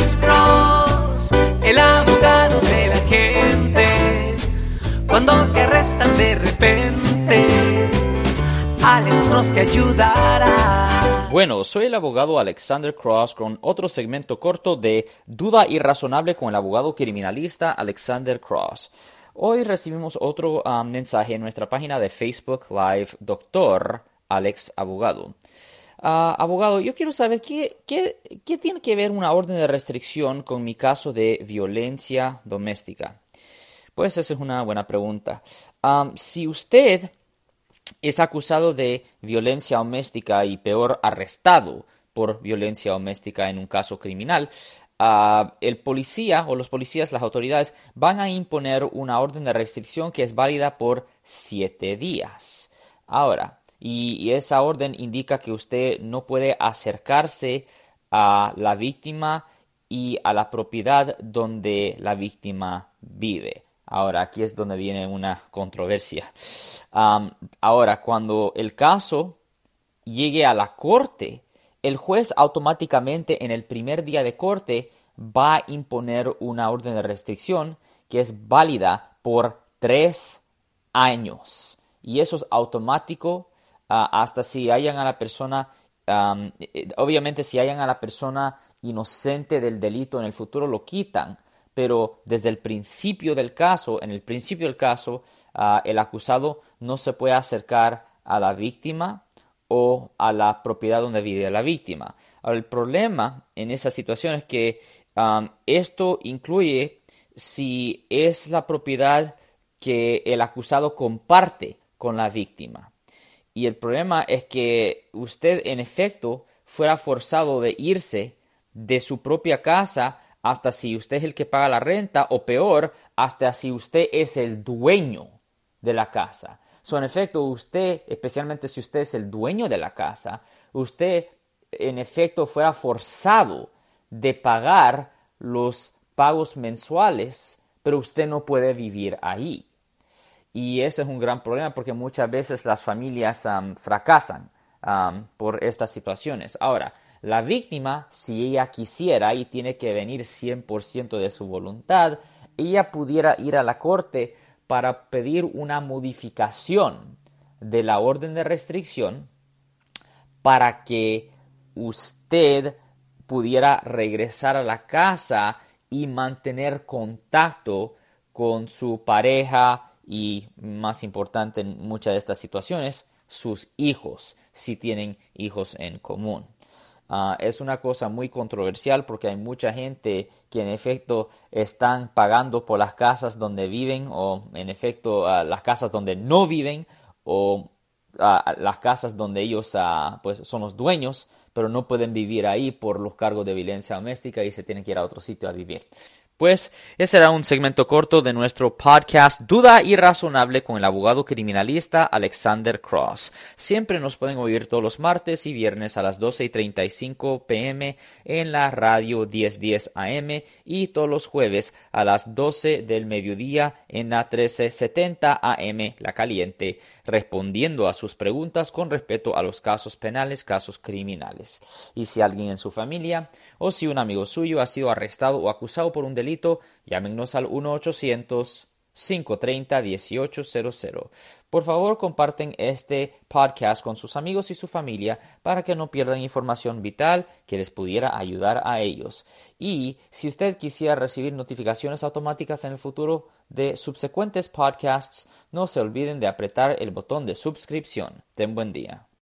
Alex Cross, el abogado de la gente. Cuando te arrestan de repente, Alex Cross te ayudará. Bueno, soy el abogado Alexander Cross con otro segmento corto de Duda Irrazonable con el abogado criminalista Alexander Cross. Hoy recibimos otro um, mensaje en nuestra página de Facebook Live, Doctor Alex Abogado. Ah, abogado, yo quiero saber ¿qué, tiene que ver una orden de restricción con mi caso de violencia doméstica. Pues esa es una buena pregunta. si usted es acusado de violencia doméstica y peor arrestado por violencia doméstica en un caso criminal, ah, el policía o los policías, las autoridades, van a imponer una orden de restricción que es válida por siete días. Ahora, y, esa orden indica que usted no puede acercarse a la víctima y a la propiedad donde la víctima vive. Ahora, aquí es donde viene una controversia. ahora, cuando el caso llegue a la corte, el juez automáticamente en el primer día de corte va a imponer una orden de restricción que es válida por tres años. Y eso es automático hasta si hayan a la persona, eh, obviamente si hayan a la persona inocente del delito en el futuro lo quitan, pero desde el principio del caso, en el principio del caso, ah, el acusado no se puede acercar a la víctima o a la propiedad donde vive la víctima. Ahora, el problema en esa situación es que esto incluye si es la propiedad que el acusado comparte con la víctima. Y el problema es que usted en efecto fuera forzado de irse de su propia casa hasta si usted es el que paga la renta o peor, hasta si usted es el dueño de la casa. So, en efecto, usted, especialmente si usted es el dueño de la casa, usted en efecto fuera forzado de pagar los pagos mensuales, pero usted no puede vivir ahí. Y ese es un gran problema porque muchas veces las familias fracasan por estas situaciones. Ahora, la víctima, si ella quisiera y tiene que venir 100% de su voluntad, ella pudiera ir a la corte para pedir una modificación de la orden de restricción para que usted pudiera regresar a la casa y mantener contacto con su pareja y más importante en muchas de estas situaciones, sus hijos, si tienen hijos en común. Ah, es una cosa muy controversial porque hay mucha gente que en efecto están pagando por las casas donde viven o en efecto ah, las casas donde no viven o ah, las casas donde ellos pues son los dueños pero no pueden vivir ahí por los cargos de violencia doméstica y se tienen que ir a otro sitio a vivir. Pues ese era un segmento corto de nuestro podcast Duda Irrazonable con el abogado criminalista Alexander Cross. Siempre nos pueden oír todos los martes y viernes a las 12 y 35 pm en la radio 1010 AM y todos los jueves a las 12 del mediodía en la 1370 AM La Caliente, respondiendo a sus preguntas con respecto a los casos penales, casos criminales. Y si alguien en su familia o si un amigo suyo ha sido arrestado o acusado por un llámenos al 1-800-530-1800. Por favor, comparten este podcast con sus amigos y su familia para que no pierdan información vital que les pudiera ayudar a ellos. Y si usted quisiera recibir notificaciones automáticas en el futuro de subsecuentes podcasts, no se olviden de apretar el botón de suscripción. Ten buen día.